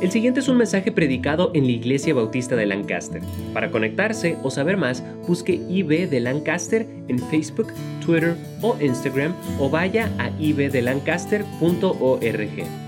El siguiente es un mensaje predicado en la Iglesia Bautista de Lancaster. Para conectarse o saber más, busque IB de Lancaster en Facebook, Twitter o Instagram o vaya a ibdelancaster.org.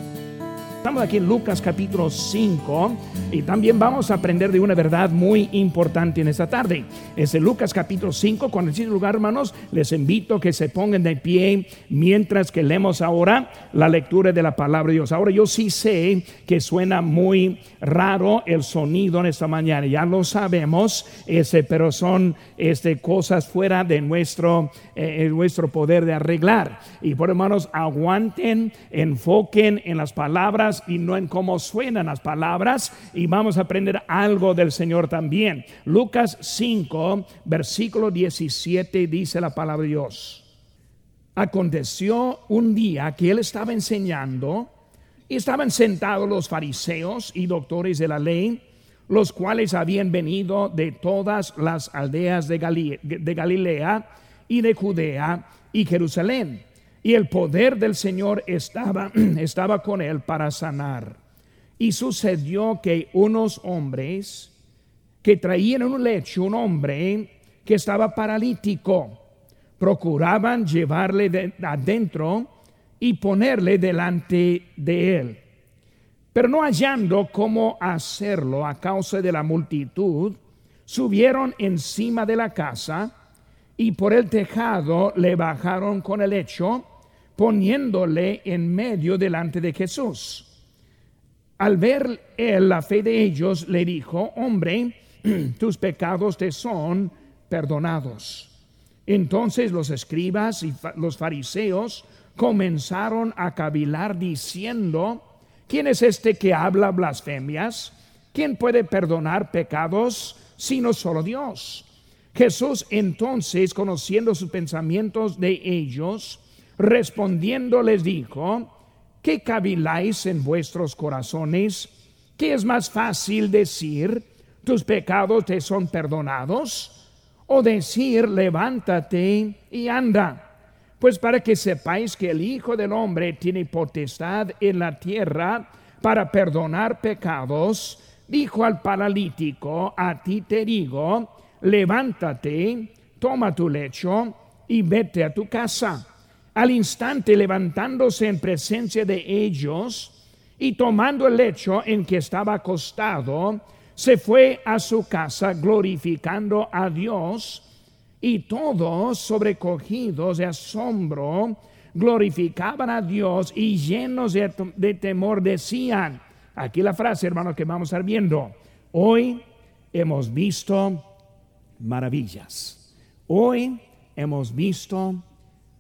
Estamos aquí en Lucas capítulo 5 y también vamos a aprender de una verdad muy importante en esta tarde. Es en Lucas capítulo 5. Cuando el lugar, hermanos, les invito a que se pongan de pie mientras que leemos ahora la lectura de la palabra de Dios. Ahora yo sí sé que suena muy raro el sonido en esta mañana, ya lo sabemos, este, pero son este, cosas fuera de nuestro, eh, nuestro poder de arreglar. Y por hermanos, aguanten, enfoquen en las palabras y no en cómo suenan las palabras y vamos a aprender algo del Señor también. Lucas 5, versículo 17 dice la palabra de Dios. Aconteció un día que él estaba enseñando y estaban sentados los fariseos y doctores de la ley, los cuales habían venido de todas las aldeas de, Galilea y de Judea y Jerusalén y el poder del Señor estaba, estaba con él para sanar. Y sucedió que unos hombres que traían en un lecho un hombre que estaba paralítico, procuraban llevarle adentro y ponerle delante de él. Pero no hallando cómo hacerlo a causa de la multitud, subieron encima de la casa y por el tejado le bajaron con el hecho, poniéndole en medio delante de Jesús. Al ver la fe de ellos, le dijo, hombre, tus pecados te son perdonados. Entonces los escribas y los fariseos comenzaron a cavilar diciendo, ¿quién es este que habla blasfemias? ¿Quién puede perdonar pecados sino solo Dios? Jesús entonces, conociendo sus pensamientos de ellos, respondiendo les dijo, ¿qué caviláis en vuestros corazones? ¿Qué es más fácil decir, tus pecados te son perdonados? O decir, levántate y anda. Pues para que sepáis que el Hijo del Hombre tiene potestad en la tierra para perdonar pecados, dijo al paralítico, a ti te digo, levántate, toma tu lecho y vete a tu casa. Al instante levantándose en presencia de ellos y tomando el lecho en que estaba acostado, se fue a su casa glorificando a Dios y todos sobrecogidos de asombro glorificaban a Dios y llenos de, temor decían, aquí la frase hermano que vamos a estar viendo, hoy hemos visto maravillas. Hoy hemos visto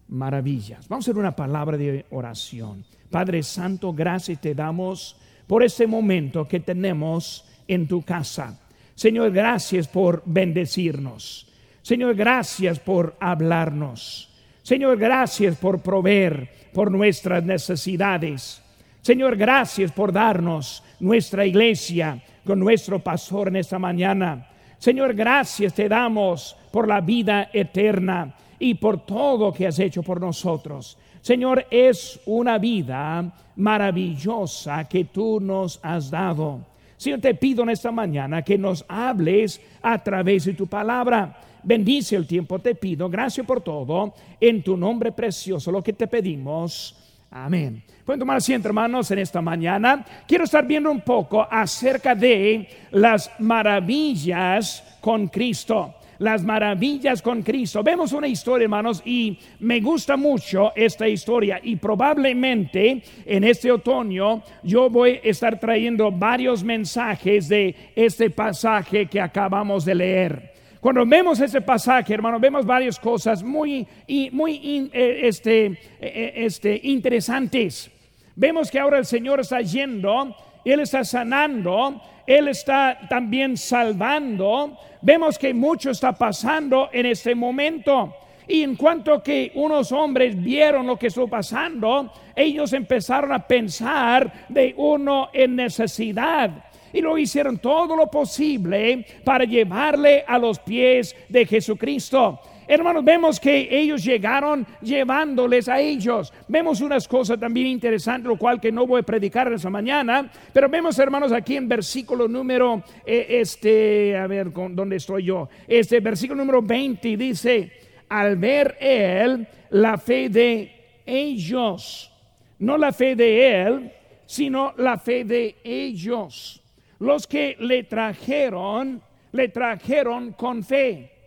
maravillas. Vamos a hacer una palabra de oración. Padre Santo, gracias te damos por este momento que tenemos en tu casa. Señor, gracias por bendecirnos. Señor, gracias por hablarnos. Señor, gracias por proveer por nuestras necesidades. Señor, gracias por darnos nuestra iglesia con nuestro pastor en esta mañana. Señor, gracias te damos por la vida eterna y por todo que has hecho por nosotros. Señor, es una vida maravillosa que tú nos has dado. Señor, te pido en esta mañana que nos hables a través de tu palabra. Bendice el tiempo, te pido. Gracias por todo. En tu nombre precioso, lo que te pedimos. Amén. Pueden tomar asiento, hermanos, en esta mañana. Quiero estar viendo un poco acerca de las maravillas con Cristo. Las maravillas con Cristo. Vemos una historia, hermanos, y me gusta mucho esta historia. Y probablemente en este otoño yo voy a estar trayendo varios mensajes de este pasaje que acabamos de leer. Cuando vemos ese pasaje, hermano, vemos varias cosas muy, muy eh, este, eh, eh, este, interesantes. Vemos que ahora el Señor está yendo, Él está sanando, Él está también salvando. Vemos que mucho está pasando en este momento. Y en cuanto que unos hombres vieron lo que estuvo pasando, ellos empezaron a pensar de uno en necesidad y lo hicieron todo lo posible para llevarle a los pies de Jesucristo. Hermanos, vemos que ellos llegaron llevándoles a ellos. Vemos unas cosas también interesantes, lo cual que no voy a predicar esa mañana, pero vemos, hermanos, aquí en versículo número, eh, este, a ver, ¿dónde estoy yo? Este versículo número 20 dice, al ver él la fe de ellos, no la fe de él, sino la fe de ellos. Los que le trajeron, le trajeron con fe.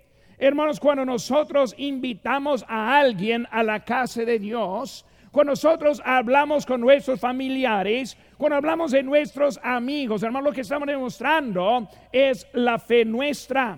Hermanos, cuando nosotros invitamos a alguien a la casa de Dios, cuando nosotros hablamos con nuestros familiares, cuando hablamos de nuestros amigos, hermanos, lo que estamos demostrando es la fe nuestra.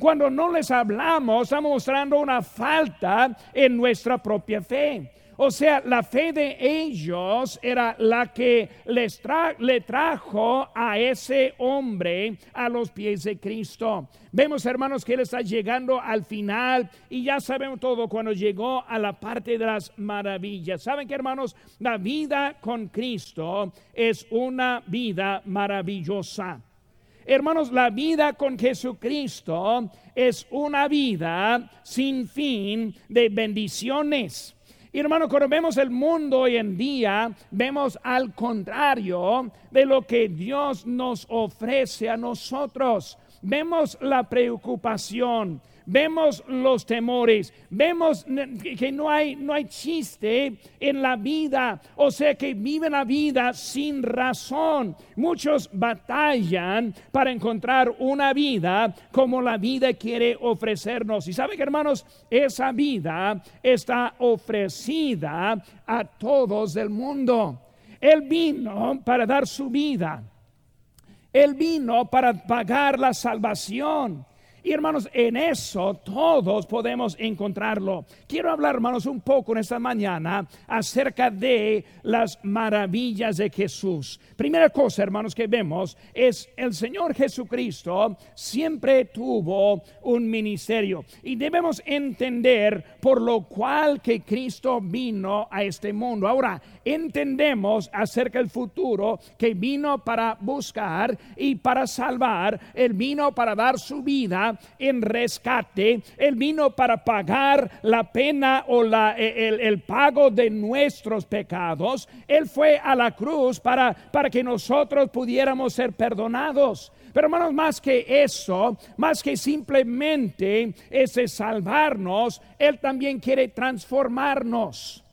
Cuando no les hablamos, estamos mostrando una falta en nuestra propia fe. O sea, la fe de ellos era la que les le trajo a ese hombre a los pies de Cristo. Vemos, hermanos, que él está llegando al final y ya sabemos todo cuando llegó a la parte de las maravillas. ¿Saben que, hermanos? La vida con Cristo es una vida maravillosa. Hermanos, la vida con Jesucristo es una vida sin fin de bendiciones. Y hermano, cuando vemos el mundo hoy en día, vemos al contrario de lo que Dios nos ofrece a nosotros. Vemos la preocupación, vemos los temores, vemos que no hay, no hay chiste en la vida, o sea que viven la vida sin razón. Muchos batallan para encontrar una vida como la vida quiere ofrecernos. Y saben que hermanos, esa vida está ofrecida a todos del mundo. Él vino para dar su vida. Él vino para pagar la salvación. Y hermanos, en eso todos podemos encontrarlo. Quiero hablar, hermanos, un poco en esta mañana acerca de las maravillas de Jesús. Primera cosa, hermanos, que vemos es el Señor Jesucristo siempre tuvo un ministerio. Y debemos entender por lo cual que Cristo vino a este mundo. Ahora, entendemos acerca del futuro que vino para buscar y para salvar. Él vino para dar su vida en rescate. Él vino para pagar la pena o la, e, el, pago de nuestros pecados. Él fue a la cruz para, para que nosotros pudiéramos ser perdonados. Pero hermanos, más que eso, más que simplemente ese salvarnos, Él también quiere transformarnos.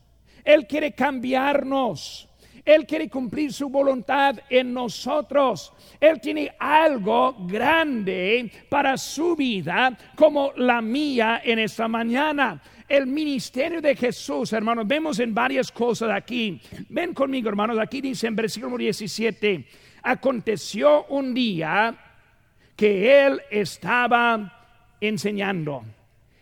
Él quiere cambiarnos. Él quiere cumplir su voluntad en nosotros. Él tiene algo grande para su vida como la mía en esta mañana. El ministerio de Jesús, hermanos, vemos en varias cosas aquí. Ven conmigo, hermanos, aquí dice en versículo 17, aconteció un día que él estaba enseñando.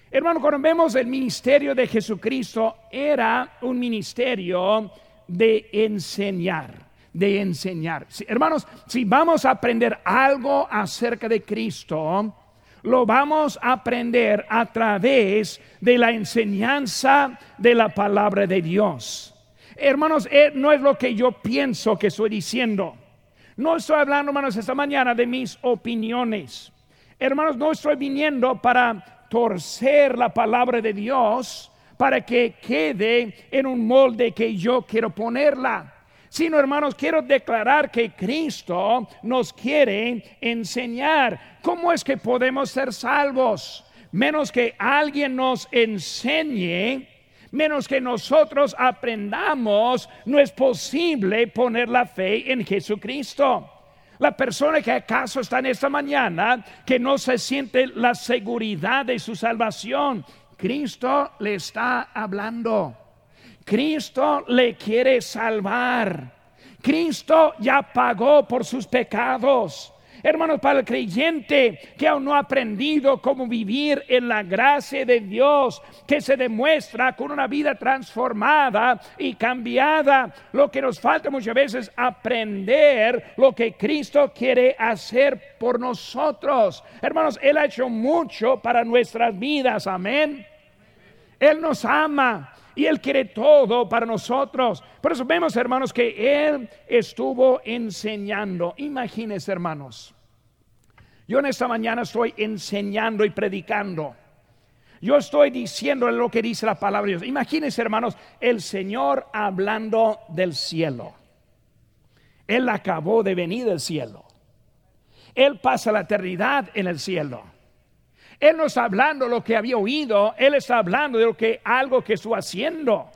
Hermano, cuando vemos el ministerio de Jesucristo, era un ministerio de enseñar de enseñar. hermanos, si vamos a aprender algo acerca de Cristo, lo vamos a aprender a través de la enseñanza de la palabra de Dios. Hermanos, eh, no es lo que yo pienso que estoy diciendo. No estoy hablando, hermanos, esta mañana de mis opiniones. Hermanos, no estoy viniendo para torcer la palabra de Dios para que quede en un molde que yo quiero ponerla. Sino, hermanos, quiero declarar que Cristo nos quiere enseñar cómo es que podemos ser salvos. Menos que alguien nos enseñe, menos que nosotros aprendamos, no es posible poner la fe en Jesucristo. La persona que acaso está en esta mañana, que no se siente la seguridad de su salvación, Cristo le está hablando. Cristo le quiere salvar. Cristo ya pagó por sus pecados. Hermanos, para el creyente que aún no ha aprendido cómo vivir en la gracia de Dios, que se demuestra con una vida transformada y cambiada, lo que nos falta muchas veces aprender lo que Cristo quiere hacer por nosotros. Hermanos, Él ha hecho mucho para nuestras vidas, amén. Él nos ama y Él quiere todo para nosotros. Por eso vemos, hermanos, que Él estuvo enseñando. Imagínense, hermanos. Yo en esta mañana estoy enseñando y predicando. Yo estoy diciendo lo que dice la palabra de Dios. Imagínense, hermanos, el Señor hablando del cielo. Él acabó de venir del cielo. Él pasa la eternidad en el cielo. Él no está hablando lo que había oído, Él está hablando de lo que algo que estuvo haciendo.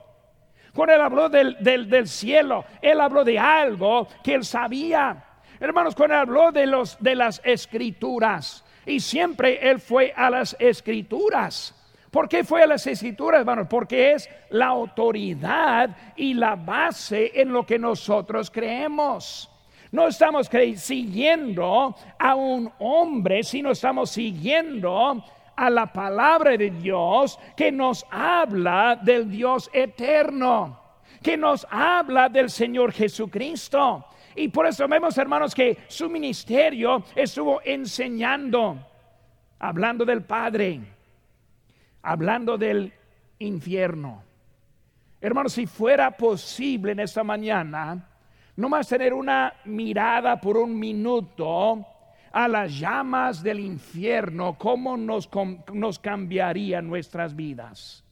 Cuando Él habló del, del, cielo, Él habló de algo que Él sabía. Hermanos, cuando habló de, los, de las escrituras, y siempre Él fue a las escrituras. ¿Por qué fue a las escrituras, hermanos? Porque es la autoridad y la base en lo que nosotros creemos. No estamos siguiendo a un hombre, sino estamos siguiendo a la palabra de Dios que nos habla del Dios eterno, que nos habla del Señor Jesucristo. Y por eso vemos, hermanos, que su ministerio estuvo enseñando, hablando del Padre, hablando del infierno. Hermanos, si fuera posible en esta mañana, no más tener una mirada por un minuto a las llamas del infierno, cómo nos, nos cambiaría nuestras vidas.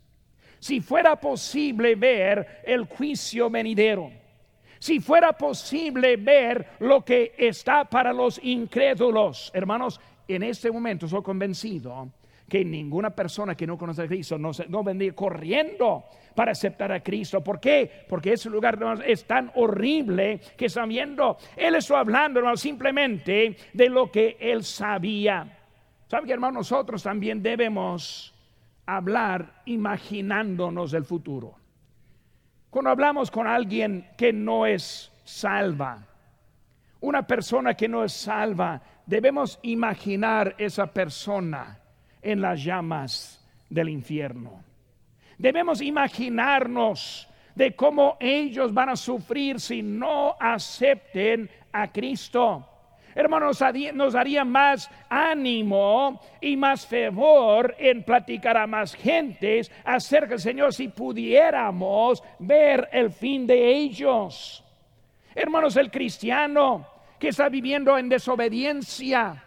Si fuera posible ver el juicio venidero, si fuera posible ver lo que está para los incrédulos, hermanos, en este momento soy convencido que ninguna persona que no conoce a Cristo no, vendría corriendo para aceptar a Cristo. ¿Por qué? Porque ese lugar es tan horrible que sabiendo, Él está hablando simplemente de lo que Él sabía. ¿Saben que hermano? Nosotros también debemos hablar imaginándonos el futuro. Cuando hablamos con alguien que no es salva, una persona que no es salva, debemos imaginar esa persona en las llamas del infierno. Debemos imaginarnos de cómo ellos van a sufrir si no acepten a Cristo. Hermanos, nos daría más ánimo y más favor en platicar a más gentes acerca del Señor si pudiéramos ver el fin de ellos. Hermanos, el cristiano que está viviendo en desobediencia,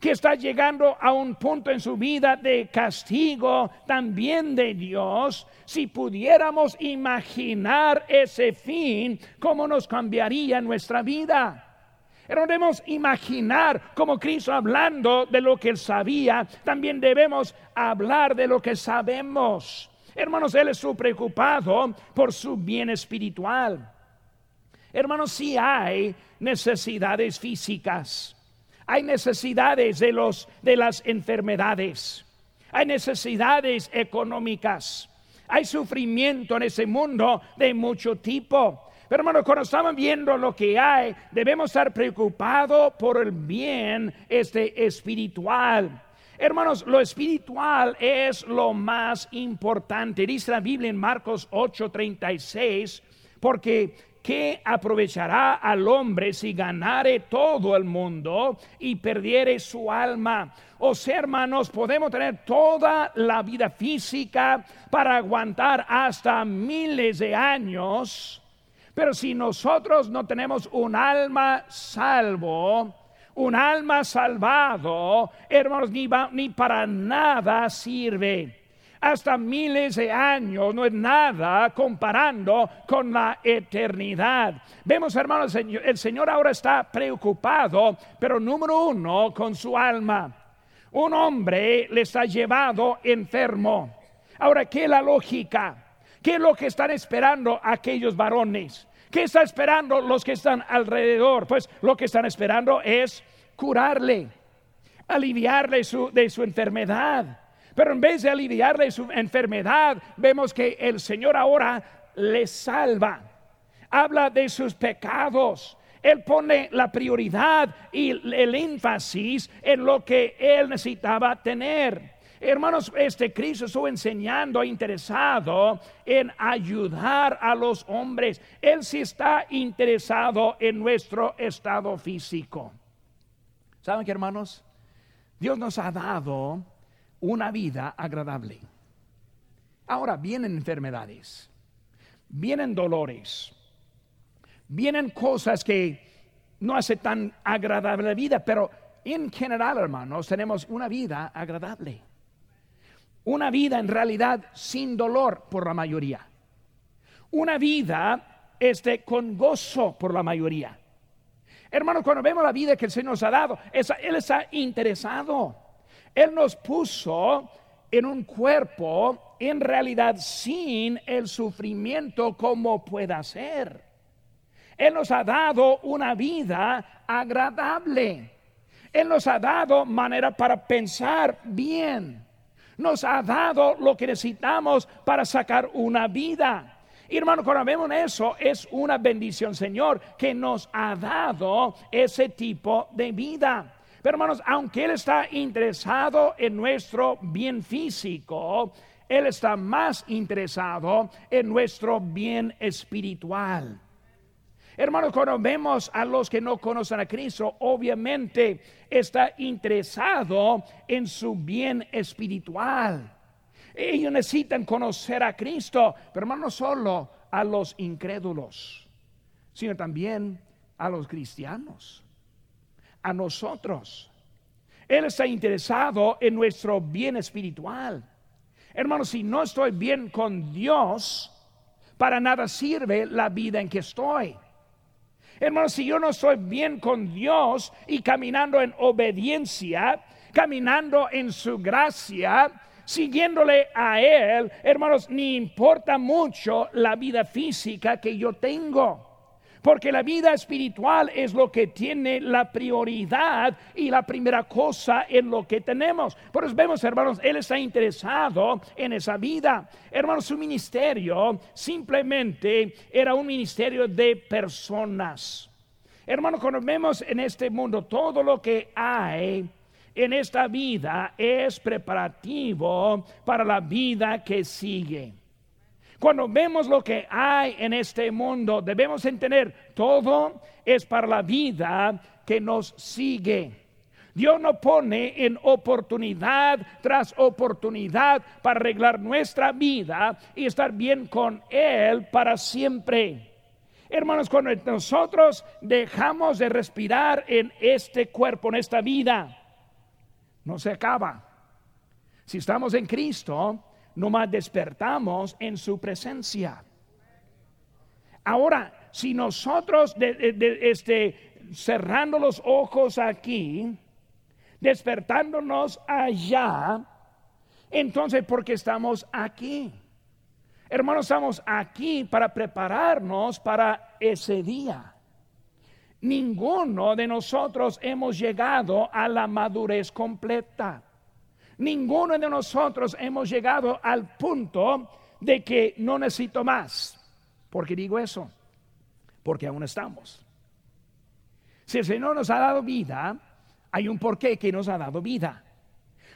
que está llegando a un punto en su vida de castigo también de Dios, si pudiéramos imaginar ese fin, ¿cómo nos cambiaría nuestra vida? Pero debemos imaginar como Cristo hablando de lo que él sabía, también debemos hablar de lo que sabemos. Hermanos, él estuvo preocupado por su bien espiritual. Hermanos, si hay necesidades físicas hay necesidades de, los, de las enfermedades, hay necesidades económicas, hay sufrimiento en ese mundo de mucho tipo. Pero hermanos, cuando estamos viendo lo que hay, debemos estar preocupados por el bien este espiritual. Hermanos, lo espiritual es lo más importante. Dice la Biblia en Marcos 8:36, porque ¿qué aprovechará al hombre si ganare todo el mundo y perdiere su alma? O sea, hermanos, podemos tener toda la vida física para aguantar hasta miles de años, pero si nosotros no tenemos un alma salvo, un alma salvado, hermanos, ni, ni para nada sirve hasta miles de años no es nada comparando con la eternidad. Vemos, hermanos, el Señor ahora está preocupado, pero número uno, con su alma. Un hombre le está llevado enfermo. Ahora, ¿qué es la lógica? ¿Qué es lo que están esperando aquellos varones? ¿Qué están esperando los que están alrededor? Pues lo que están esperando es curarle, aliviarle de su enfermedad. Pero en vez de aliviarle su enfermedad, vemos que el Señor ahora le salva. Habla de sus pecados. Él pone la prioridad y el énfasis en lo que él necesitaba tener. Hermanos, este Cristo estuvo enseñando, interesado en ayudar a los hombres. Él sí está interesado en nuestro estado físico. ¿Saben qué, hermanos? Dios nos ha dado una vida agradable. Ahora vienen enfermedades, vienen dolores, vienen cosas que no hace tan agradable la vida, pero en general, hermanos, tenemos una vida agradable. Una vida en realidad sin dolor por la mayoría. Una vida este, con gozo por la mayoría. Hermanos, cuando vemos la vida que el Señor nos ha dado, Él está interesado. Él nos puso en un cuerpo en realidad sin el sufrimiento como pueda ser. Él nos ha dado una vida agradable. Él nos ha dado manera para pensar bien. Nos ha dado lo que necesitamos para sacar una vida. Y hermano, cuando vemos eso, es una bendición, Señor, que nos ha dado ese tipo de vida. Pero hermanos, aunque Él está interesado en nuestro bien físico, Él está más interesado en nuestro bien espiritual. Hermanos, cuando vemos a los que no conocen a Cristo, obviamente está interesado en su bien espiritual. Ellos necesitan conocer a Cristo, pero no solo a los incrédulos, sino también a los cristianos, a nosotros. Él está interesado en nuestro bien espiritual. Hermano, si no estoy bien con Dios, para nada sirve la vida en que estoy. Hermano, si yo no estoy bien con Dios y caminando en obediencia, caminando en su gracia, siguiéndole a Él, hermanos, ni importa mucho la vida física que yo tengo. Porque la vida espiritual es lo que tiene la prioridad y la primera cosa en lo que tenemos. Por eso vemos, hermanos, Él está interesado en esa vida. Hermanos, su ministerio simplemente era un ministerio de personas. Hermanos, cuando vemos en este mundo todo lo que hay, en esta vida es preparativo para la vida que sigue. Cuando vemos lo que hay en este mundo, debemos entender, todo es para la vida que nos sigue. Dios nos pone en oportunidad tras oportunidad para arreglar nuestra vida y estar bien con Él para siempre. Hermanos, cuando nosotros dejamos de respirar en este cuerpo, en esta vida, no se acaba. Si estamos en Cristo, nomás despertamos en su presencia. Ahora, si nosotros este, cerrando los ojos aquí, despertándonos allá, entonces porque estamos aquí. Hermanos, estamos aquí para prepararnos para ese día. Ninguno de nosotros hemos llegado a la madurez completa. Ninguno de nosotros hemos llegado al punto de que no necesito más. ¿Por qué digo eso? Porque aún estamos. Si el Señor nos ha dado vida, hay un porqué que nos ha dado vida.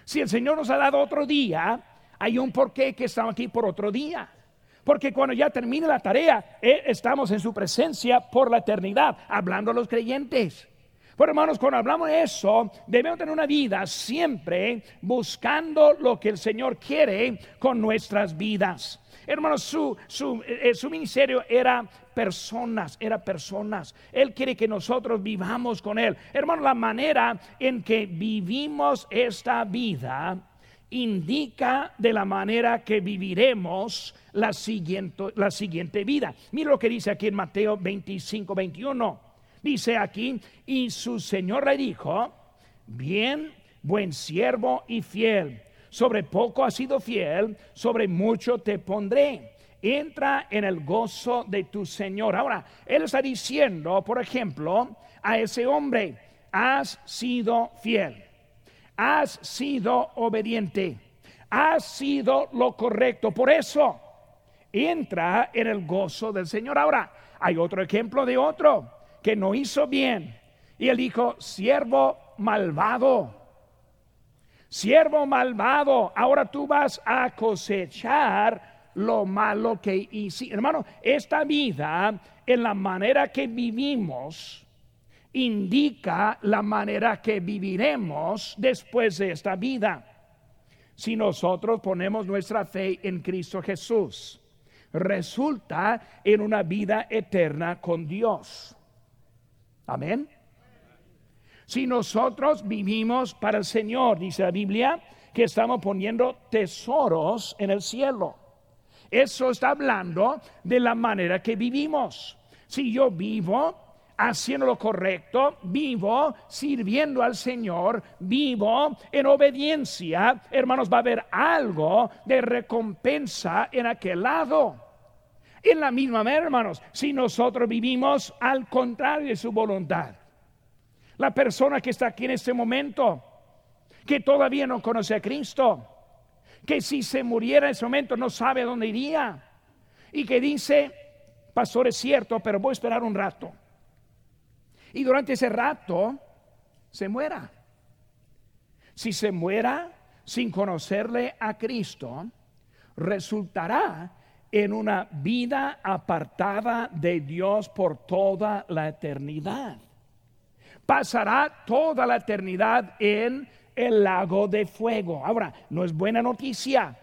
Si el Señor nos ha dado otro día, hay un porqué que estamos aquí por otro día. Porque cuando ya termine la tarea, eh, estamos en su presencia por la eternidad, hablando a los creyentes. Pero hermanos, cuando hablamos de eso, debemos tener una vida siempre buscando lo que el Señor quiere con nuestras vidas. Hermanos, su, su, eh, su, ministerio era personas, era personas. Él quiere que nosotros vivamos con Él. Hermanos, la manera en que vivimos esta vida indica de la manera que viviremos la siguiente, la siguiente vida. Mira lo que dice aquí en Mateo 25, 21. Dice aquí, y su Señor le dijo, bien, buen siervo y fiel, sobre poco has sido fiel, sobre mucho te pondré. Entra en el gozo de tu Señor. Ahora, Él está diciendo, por ejemplo, a ese hombre, has sido fiel has sido obediente, has sido lo correcto. Por eso, entra en el gozo del Señor. Ahora, hay otro ejemplo de otro que no hizo bien. Y él dijo, siervo malvado, siervo malvado, ahora tú vas a cosechar lo malo que hiciste. Hermano, esta vida, en la manera que vivimos, indica la manera que viviremos después de esta vida. Si nosotros ponemos nuestra fe en Cristo Jesús, resulta en una vida eterna con Dios. Amén. Si nosotros vivimos para el Señor, dice la Biblia, que estamos poniendo tesoros en el cielo. Eso está hablando de la manera que vivimos. Si yo vivo haciendo lo correcto, vivo sirviendo al Señor, vivo en obediencia, hermanos, va a haber algo de recompensa en aquel lado. En la misma manera, hermanos, si nosotros vivimos al contrario de su voluntad, la persona que está aquí en este momento, que todavía no conoce a Cristo, que si se muriera en ese momento no sabe a dónde iría, y que dice, pastor es cierto, pero voy a esperar un rato y durante ese rato se muera. Si se muera sin conocerle a Cristo, resultará en una vida apartada de Dios por toda la eternidad. Pasará toda la eternidad en el lago de fuego. Ahora, no es buena noticia,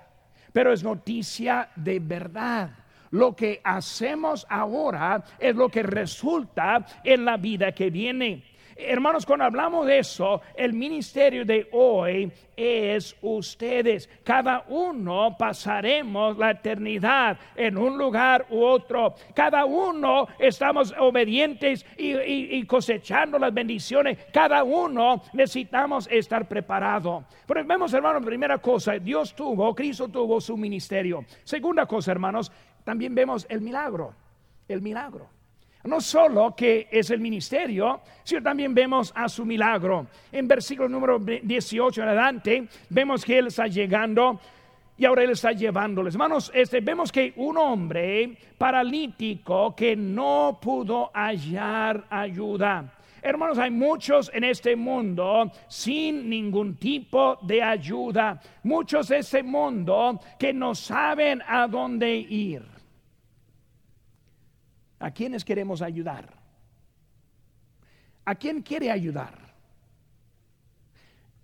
pero es noticia de verdad lo que hacemos ahora es lo que resulta en la vida que viene. Hermanos, cuando hablamos de eso, el ministerio de hoy es ustedes. Cada uno pasaremos la eternidad en un lugar u otro. Cada uno estamos obedientes y, cosechando las bendiciones. Cada uno necesitamos estar preparado. Pero vemos, hermanos, primera cosa, Dios tuvo, Cristo tuvo su ministerio. Segunda cosa, hermanos, también vemos el milagro, el milagro. No solo que es el ministerio, sino también vemos a su milagro. En versículo número 18 en adelante, vemos que Él está llegando y ahora Él está llevándoles. Hermanos, este, vemos que un hombre paralítico que no pudo hallar ayuda. Hermanos, hay muchos en este mundo sin ningún tipo de ayuda. Muchos de este mundo que no saben a dónde ir. ¿A quiénes queremos ayudar? ¿A quién quiere ayudar?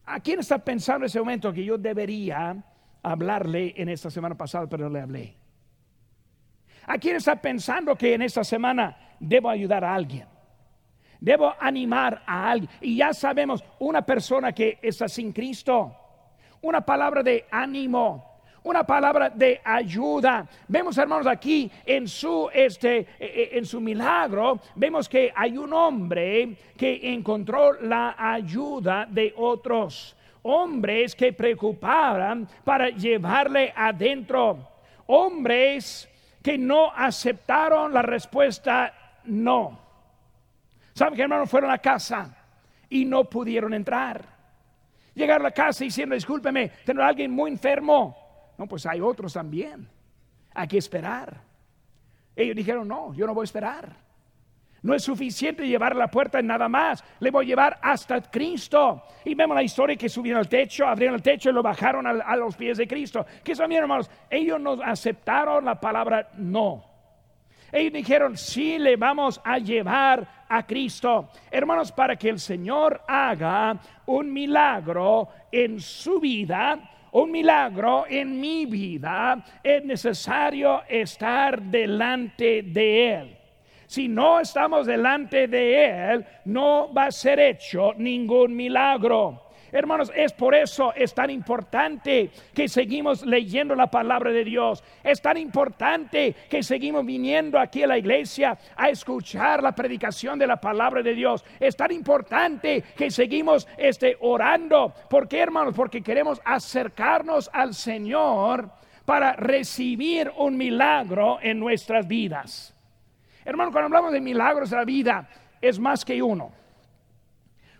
¿A quién está pensando en ese momento que yo debería hablarle en esta semana pasada, pero no le hablé? ¿A quién está pensando que en esta semana debo ayudar a alguien? Debo animar a alguien. Y ya sabemos, una persona que está sin Cristo, una palabra de ánimo, una palabra de ayuda. Vemos, hermanos, aquí en su este eh, eh, en su milagro, vemos que hay un hombre que encontró la ayuda de otros. Hombres que preocupaban para llevarle adentro. Hombres que no aceptaron la respuesta no. ¿Saben que hermanos fueron a casa y no pudieron entrar? Llegaron a la casa diciendo, discúlpeme, tengo a alguien muy enfermo no, pues hay otros también. Hay que esperar. Ellos dijeron, no, yo no voy a esperar. No es suficiente llevar la puerta en nada más. Le voy a llevar hasta Cristo. Y vemos la historia que subieron al techo, abrieron el techo y lo bajaron a, los pies de Cristo. ¿Qué son, hermanos? Ellos no aceptaron la palabra no. Ellos dijeron, sí, le vamos a llevar a Cristo. Hermanos, para que el Señor haga un milagro en su vida, un milagro en mi vida, es necesario estar delante de Él. Si no estamos delante de Él, no va a ser hecho ningún milagro. Hermanos, es por eso es tan importante que seguimos leyendo la palabra de Dios. Es tan importante que seguimos viniendo aquí a la iglesia a escuchar la predicación de la palabra de Dios. Es tan importante que seguimos este, orando. ¿Por qué, hermanos? Porque queremos acercarnos al Señor para recibir un milagro en nuestras vidas. Hermanos, cuando hablamos de milagros de la vida, es más que uno.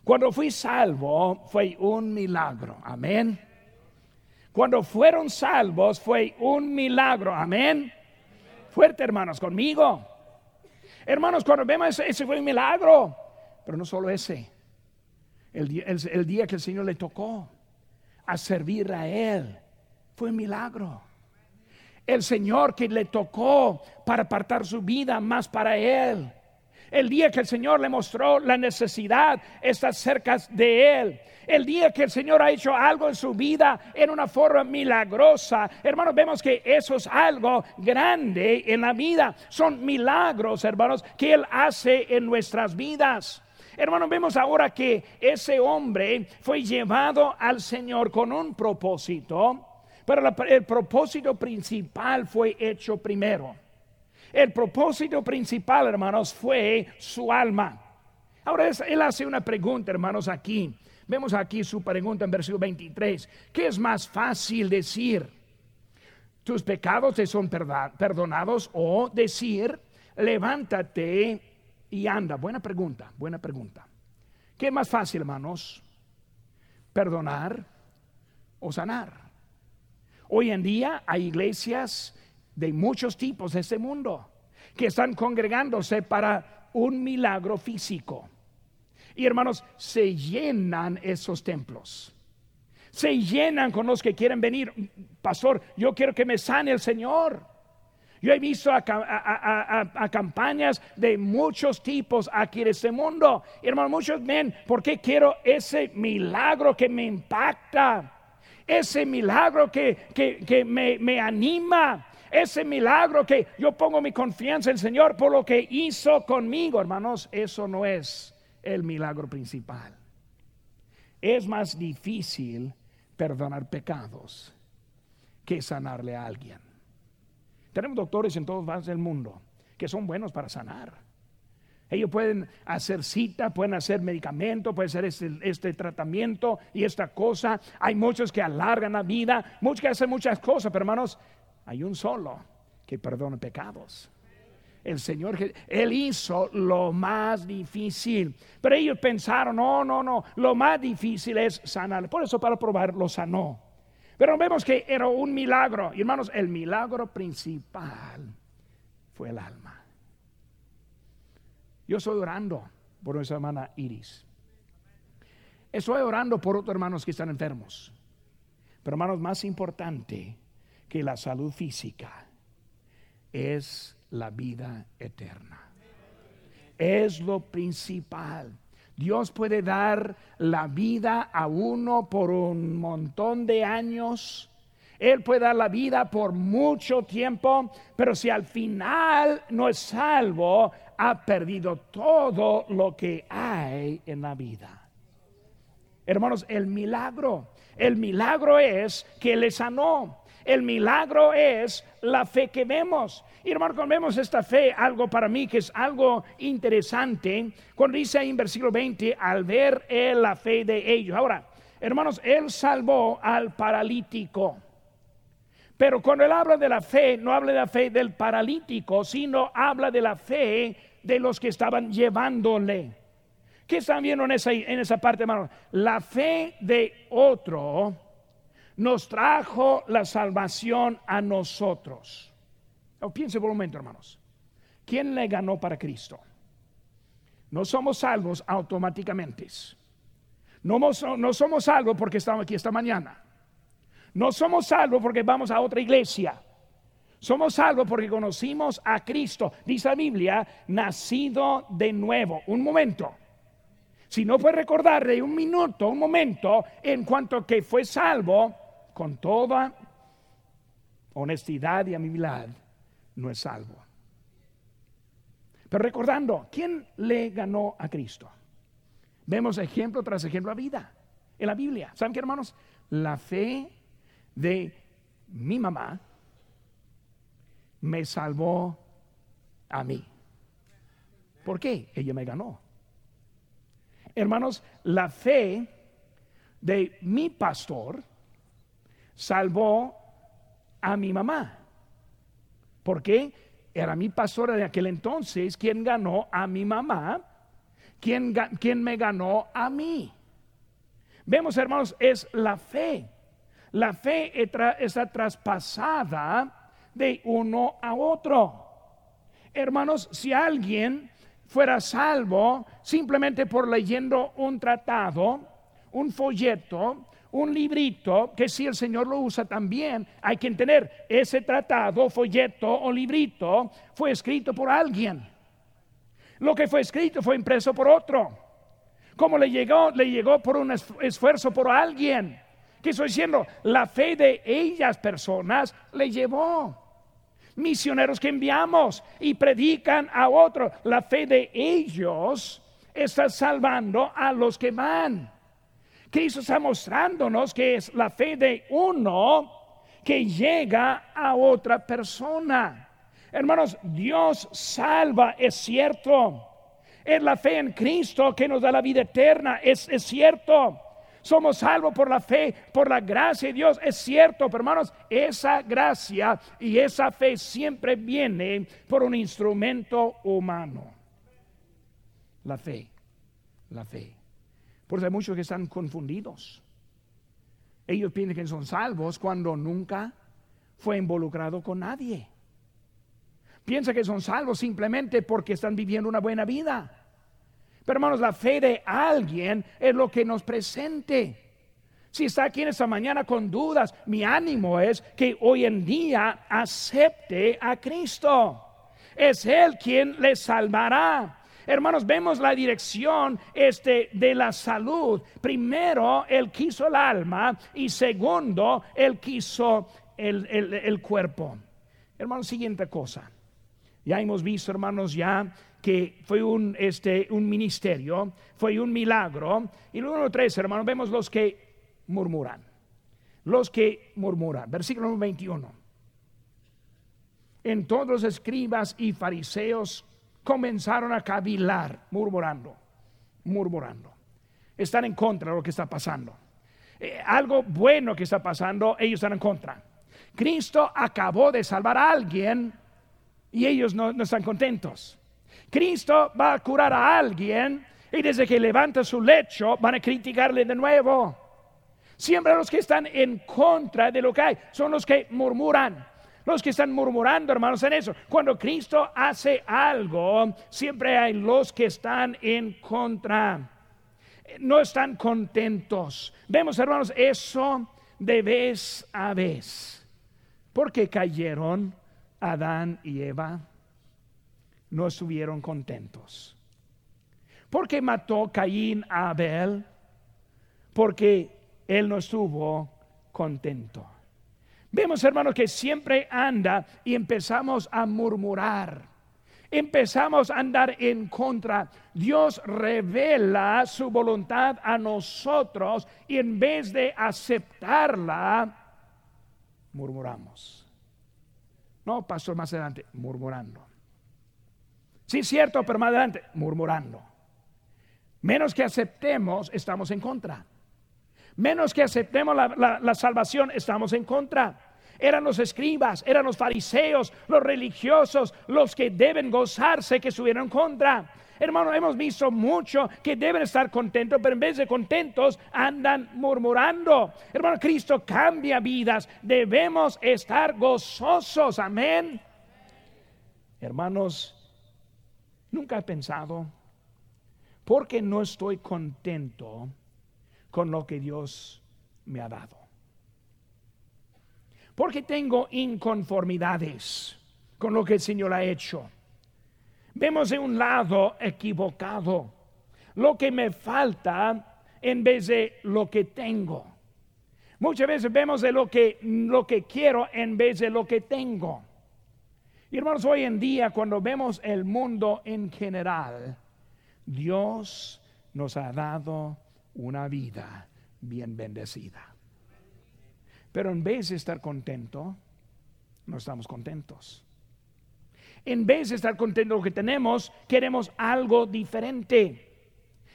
Cuando fui salvo fue un milagro. Amén. Cuando fueron salvos fue un milagro. Amén. Fuerte, hermanos, conmigo. Hermanos, cuando vemos ese, fue un milagro. Pero no solo ese. El día, el día que el Señor le tocó a servir a Él fue un milagro. El Señor que le tocó para apartar su vida más para Él el día que el Señor le mostró la necesidad, está cerca de Él. El día que el Señor ha hecho algo en su vida en una forma milagrosa. Hermanos, vemos que eso es algo grande en la vida. Son milagros, hermanos, que Él hace en nuestras vidas. Hermano, vemos ahora que ese hombre fue llevado al Señor con un propósito, pero el propósito principal fue hecho primero. El propósito principal, hermanos, fue su alma. Ahora él hace una pregunta, hermanos, aquí. Vemos aquí su pregunta en versículo 23. ¿Qué es más fácil decir? ¿Tus pecados te son perdonados? O decir, levántate y anda. Buena pregunta, buena pregunta. ¿Qué es más fácil, hermanos? ¿Perdonar o sanar? Hoy en día hay iglesias de muchos tipos de este mundo que están congregándose para un milagro físico. Y hermanos, se llenan esos templos. Se llenan con los que quieren venir. Pastor, yo quiero que me sane el Señor. Yo he visto a, campañas de muchos tipos aquí en este mundo. hermanos, muchos ven, porque quiero ese milagro que me impacta? Ese milagro que, me, me anima ese milagro que yo pongo mi confianza en el Señor por lo que hizo conmigo, hermanos, eso no es el milagro principal. Es más difícil perdonar pecados que sanarle a alguien. Tenemos doctores en todos lados del mundo que son buenos para sanar. Ellos pueden hacer cita, pueden hacer medicamento, pueden hacer este, este, tratamiento y esta cosa. Hay muchos que alargan la vida, muchos que hacen muchas cosas, pero hermanos, hay un solo que perdona pecados. El Señor, Él hizo lo más difícil. Pero ellos pensaron, no, no, no, lo más difícil es sanar. Por eso para probar lo sanó. Pero vemos que era un milagro. Y hermanos, el milagro principal fue el alma. Yo estoy orando por nuestra hermana Iris. Estoy orando por otros hermanos que están enfermos. Pero hermanos, más importante que la salud física es la vida eterna. Es lo principal. Dios puede dar la vida a uno por un montón de años. Él puede dar la vida por mucho tiempo, pero si al final no es salvo, ha perdido todo lo que hay en la vida. Hermanos, el milagro, el milagro es que le sanó. El milagro es la fe que vemos. Y hermano, cuando vemos esta fe, algo para mí que es algo interesante, cuando dice ahí en versículo 20, al ver la fe de ellos. Ahora, hermanos, él salvó al paralítico. Pero cuando él habla de la fe, no habla de la fe del paralítico, sino habla de la fe de los que estaban llevándole. ¿Qué están viendo en esa, en esa parte, hermano? La fe de otro nos trajo la salvación a nosotros. Oh, piense por un momento, hermanos. ¿Quién le ganó para Cristo? No somos salvos automáticamente. No, somos salvos porque estamos aquí esta mañana. No somos salvos porque vamos a otra iglesia. Somos salvos porque conocimos a Cristo. Dice la Biblia, nacido de nuevo. Un momento. Si no puede recordar de un minuto, un momento, en cuanto que fue salvo, con toda honestidad y amabilidad, no es salvo. Pero recordando, ¿quién le ganó a Cristo? Vemos ejemplo tras ejemplo a vida en la Biblia. ¿Saben qué, hermanos? La fe de mi mamá me salvó a mí. ¿Por qué? Ella me ganó. Hermanos, la fe de mi pastor salvó a mi mamá. Porque era mi pastora de aquel entonces quien ganó a mi mamá, quien, quien me ganó a mí. Vemos, hermanos, es la fe. La fe está traspasada de uno a otro. Hermanos, si alguien fuera salvo simplemente por leyendo un tratado, un folleto, un librito que si el Señor lo usa también, hay que entender, ese tratado, folleto o librito fue escrito por alguien. Lo que fue escrito fue impreso por otro. Como le llegó, le llegó por un esfuerzo por alguien. ¿Qué estoy diciendo? La fe de ellas personas le llevó. Misioneros que enviamos y predican a otro. La fe de ellos está salvando a los que van. Cristo está mostrándonos que es la fe de uno que llega a otra persona. Hermanos, Dios salva, es cierto. Es la fe en Cristo que nos da la vida eterna, es, es cierto. Somos salvos por la fe, por la gracia de Dios, es cierto, pero hermanos, esa gracia y esa fe siempre viene por un instrumento humano. La fe, la fe. Por eso hay muchos que están confundidos. Ellos piensan que son salvos cuando nunca fue involucrado con nadie. Piensa que son salvos simplemente porque están viviendo una buena vida. Pero hermanos, la fe de alguien es lo que nos presente. Si está aquí en esta mañana con dudas, mi ánimo es que hoy en día acepte a Cristo. Es Él quien le salvará. Hermanos, vemos la dirección este, de la salud. Primero, Él quiso el alma y segundo, Él quiso el, cuerpo. Hermanos, siguiente cosa. Ya hemos visto, hermanos, ya que fue un, este, un ministerio, fue un milagro. Y luego tres, hermanos, vemos los que murmuran. Los que murmuran. Versículo 21. En todos los escribas y fariseos comenzaron a cavilar, murmurando, murmurando. Están en contra de lo que está pasando. Eh, algo bueno que está pasando, ellos están en contra. Cristo acabó de salvar a alguien y ellos no, están contentos. Cristo va a curar a alguien y desde que levanta su lecho van a criticarle de nuevo. Siempre los que están en contra de lo que hay son los que murmuran. Los que están murmurando, hermanos, en eso. Cuando Cristo hace algo, siempre hay los que están en contra. No están contentos. Vemos, hermanos, eso de vez a vez. Porque cayeron Adán y Eva. No estuvieron contentos. Porque mató Caín a Abel. Porque él no estuvo contento. Vemos, hermanos, que siempre anda y empezamos a murmurar. Empezamos a andar en contra. Dios revela su voluntad a nosotros y en vez de aceptarla, murmuramos. No, pastor, más adelante, murmurando. Sí, cierto, pero más adelante, murmurando. Menos que aceptemos, estamos en contra. Menos que aceptemos la, salvación, estamos en contra eran los escribas, eran los fariseos, los religiosos, los que deben gozarse que estuvieron en contra. Hermano, hemos visto mucho que deben estar contentos, pero en vez de contentos andan murmurando. Hermano, Cristo cambia vidas. Debemos estar gozosos. Amén. Hermanos, nunca he pensado, ¿por qué no estoy contento? con lo que Dios me ha dado. Porque tengo inconformidades con lo que el Señor ha hecho. Vemos de un lado equivocado lo que me falta en vez de lo que tengo. Muchas veces vemos de lo que, lo que quiero en vez de lo que tengo. Y hermanos, hoy en día cuando vemos el mundo en general, Dios nos ha dado una vida bien bendecida. Pero en vez de estar contento, no estamos contentos. En vez de estar contento con lo que tenemos, queremos algo diferente.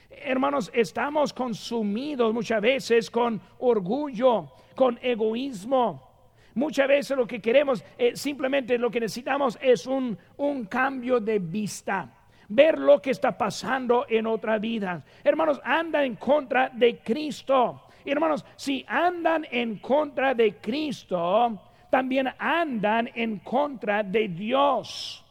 Hermanos, estamos consumidos muchas veces con orgullo, con egoísmo. Muchas veces lo que queremos, eh, simplemente lo que necesitamos es un, un cambio de vista ver lo que está pasando en otra vida. Hermanos, anda en contra de Cristo. Hermanos, si andan en contra de Cristo, también andan en contra de Dios.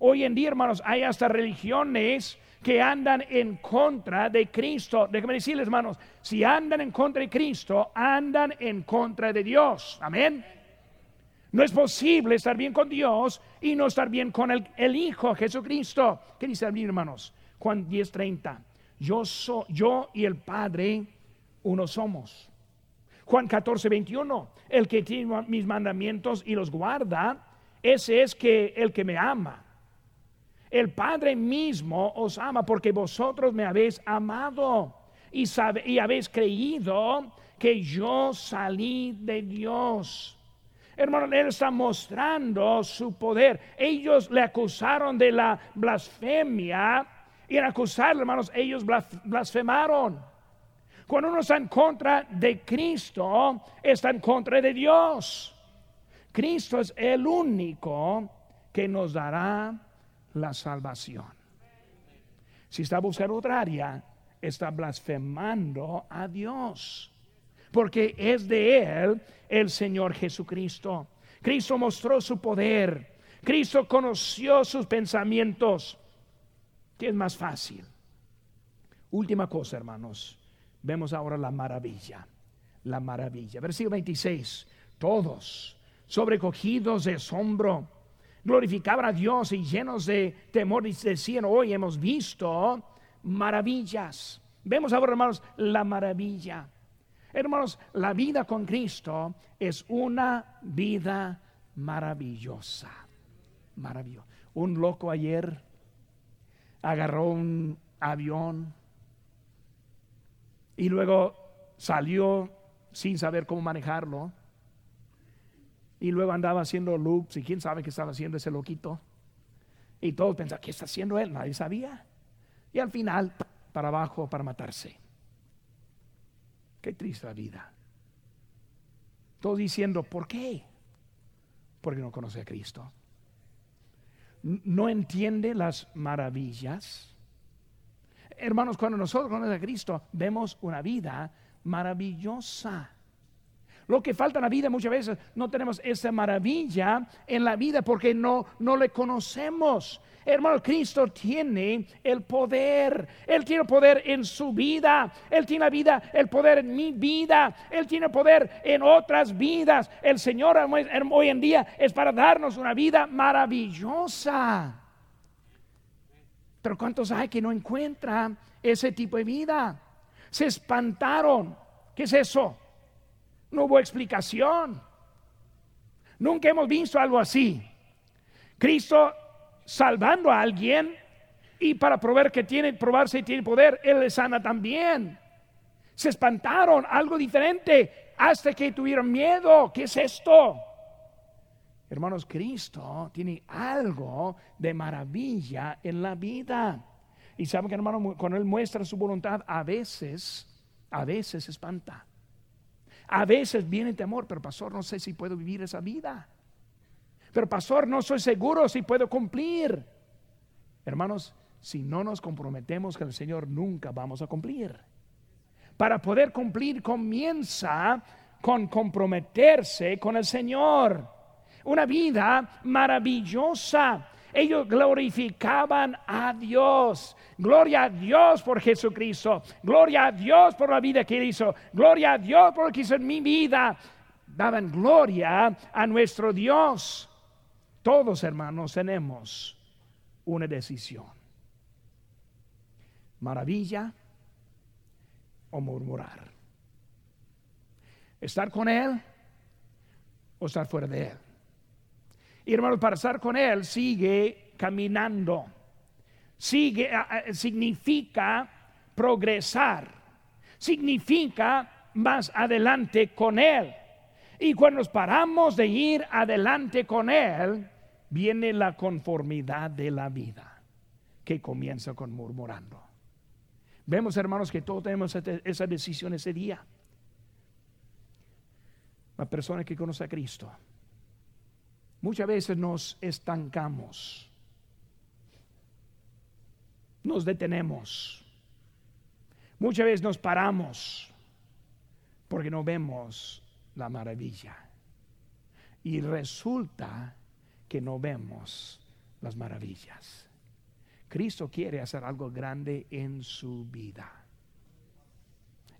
Hoy en día, hermanos, hay hasta religiones que andan en contra de Cristo. Déjenme decirles, hermanos, si andan en contra de Cristo, andan en contra de Dios. Amén. No es posible estar bien con Dios y no estar bien con el, Hijo Jesucristo. ¿Qué dice mi hermanos? Juan 10:30. Yo, soy yo y el Padre uno somos. Juan 14:21. El que tiene mis mandamientos y los guarda, ese es que el que me ama. El Padre mismo os ama porque vosotros me habéis amado y, y habéis creído que yo salí de Dios. Hermano, Él está mostrando su poder. Ellos le acusaron de la blasfemia y en acusarle, hermanos, ellos blasfemaron. Cuando uno está en contra de Cristo, está en contra de Dios. Cristo es el único que nos dará la salvación. Si está buscando otra área, está blasfemando a Dios. Porque es de Él el Señor Jesucristo. Cristo mostró su poder. Cristo conoció sus pensamientos. ¿Qué es más fácil? Última cosa, hermanos. Vemos ahora la maravilla. La maravilla. Versículo 26. Todos sobrecogidos de asombro glorificaban a Dios y llenos de temor decían, hoy hemos visto maravillas. Vemos ahora, hermanos, la maravilla. Hermanos, la vida con Cristo es una vida maravillosa. Maravillosa. Un loco ayer agarró un avión y luego salió sin saber cómo manejarlo y luego andaba haciendo loops y quién sabe qué estaba haciendo ese loquito. Y todos pensaban, ¿qué está haciendo él? Nadie sabía. Y al final, para abajo, para matarse. Qué triste la vida. Todos diciendo, ¿por qué? Porque no conoce a Cristo. No entiende las maravillas. Hermanos, cuando nosotros conocemos a Cristo, vemos una vida maravillosa. Lo que falta en la vida muchas veces no tenemos esa maravilla en la vida porque no, no le conocemos. Hermano, Cristo tiene el poder. Él tiene poder en su vida. Él tiene la vida, el poder en mi vida. Él tiene poder en otras vidas. El Señor hoy en día es para darnos una vida maravillosa. Pero ¿cuántos hay que no encuentran ese tipo de vida? Se espantaron. ¿Qué es eso? No hubo explicación. Nunca hemos visto algo así. Cristo salvando a alguien y para probar que tiene, probarse y tiene poder, Él le sana también. Se espantaron, algo diferente, hasta que tuvieron miedo. ¿Qué es esto? Hermanos, Cristo tiene algo de maravilla en la vida. Y saben que hermano, cuando Él muestra su voluntad, a veces, a veces espanta. A veces viene temor, pero pastor, no sé si puedo vivir esa vida. Pero pastor, no soy seguro si puedo cumplir. Hermanos, si no nos comprometemos con el Señor, nunca vamos a cumplir. Para poder cumplir comienza con comprometerse con el Señor. Una vida maravillosa ellos glorificaban a Dios. Gloria a Dios por Jesucristo. Gloria a Dios por la vida que Él hizo. Gloria a Dios por lo que hizo en mi vida. Daban gloria a nuestro Dios. Todos hermanos tenemos una decisión. Maravilla o murmurar. Estar con Él o estar fuera de Él. Y hermanos, para estar con Él sigue caminando. Sigue, significa progresar. Significa más adelante con Él. Y cuando nos paramos de ir adelante con Él, viene la conformidad de la vida, que comienza con murmurando. Vemos, hermanos, que todos tenemos esa decisión ese día. La persona que conoce a Cristo Muchas veces nos estancamos, nos detenemos, muchas veces nos paramos porque no vemos la maravilla. Y resulta que no vemos las maravillas. Cristo quiere hacer algo grande en su vida.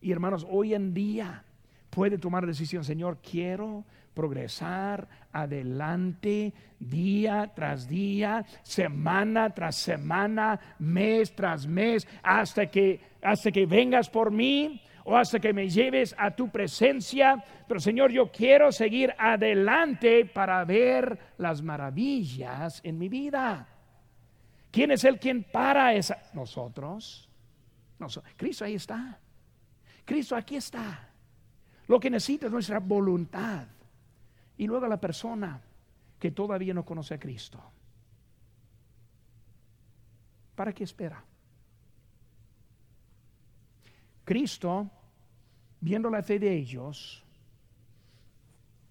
Y hermanos, hoy en día puede tomar decisión, Señor, quiero progresar adelante día tras día, semana tras semana, mes tras mes, hasta que, hasta que vengas por mí o hasta que me lleves a tu presencia. Pero Señor, yo quiero seguir adelante para ver las maravillas en mi vida. ¿Quién es el quien para esa? Nosotros. Cristo ahí está. Cristo aquí está. Lo que necesita es nuestra voluntad. Y luego la persona que todavía no conoce a Cristo. ¿Para qué espera? Cristo, viendo la fe de ellos,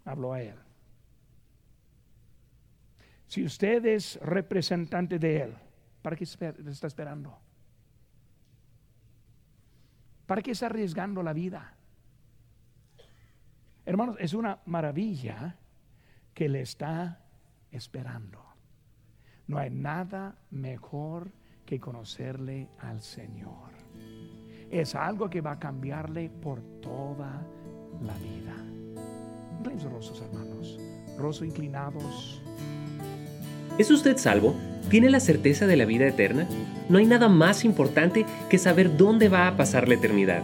habló a él. Si usted es representante de él, ¿para qué está esperando? ¿Para qué está arriesgando la vida? Hermanos, es una maravilla que le está esperando. No hay nada mejor que conocerle al Señor es algo que va a cambiarle por toda la vida. Inclinados rostros, hermanos. Rostros inclinados. ¿Es usted salvo? ¿Tiene la certeza de la vida eterna? No hay nada más importante que saber dónde va a pasar la eternidad.